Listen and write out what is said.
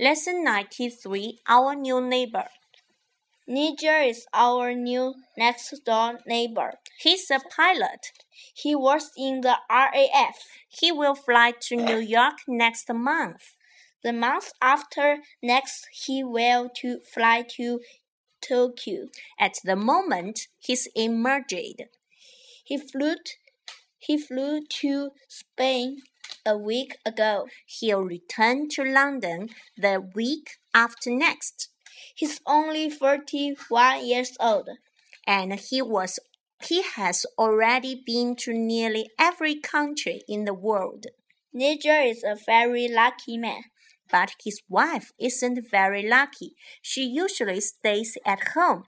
Lesson 93 Our New Neighbor. Nigel is our new next door neighbor. He's a pilot. He works in the RAF. He will fly to New York next month. The month after next, he will to fly to Tokyo. At the moment, he's in Madrid. He flew, he flew to Spain a week ago. He'll return to London the week after next. He's only 41 years old. And he was he has already been to nearly every country in the world. Nigel is a very lucky man. But his wife isn't very lucky. She usually stays at home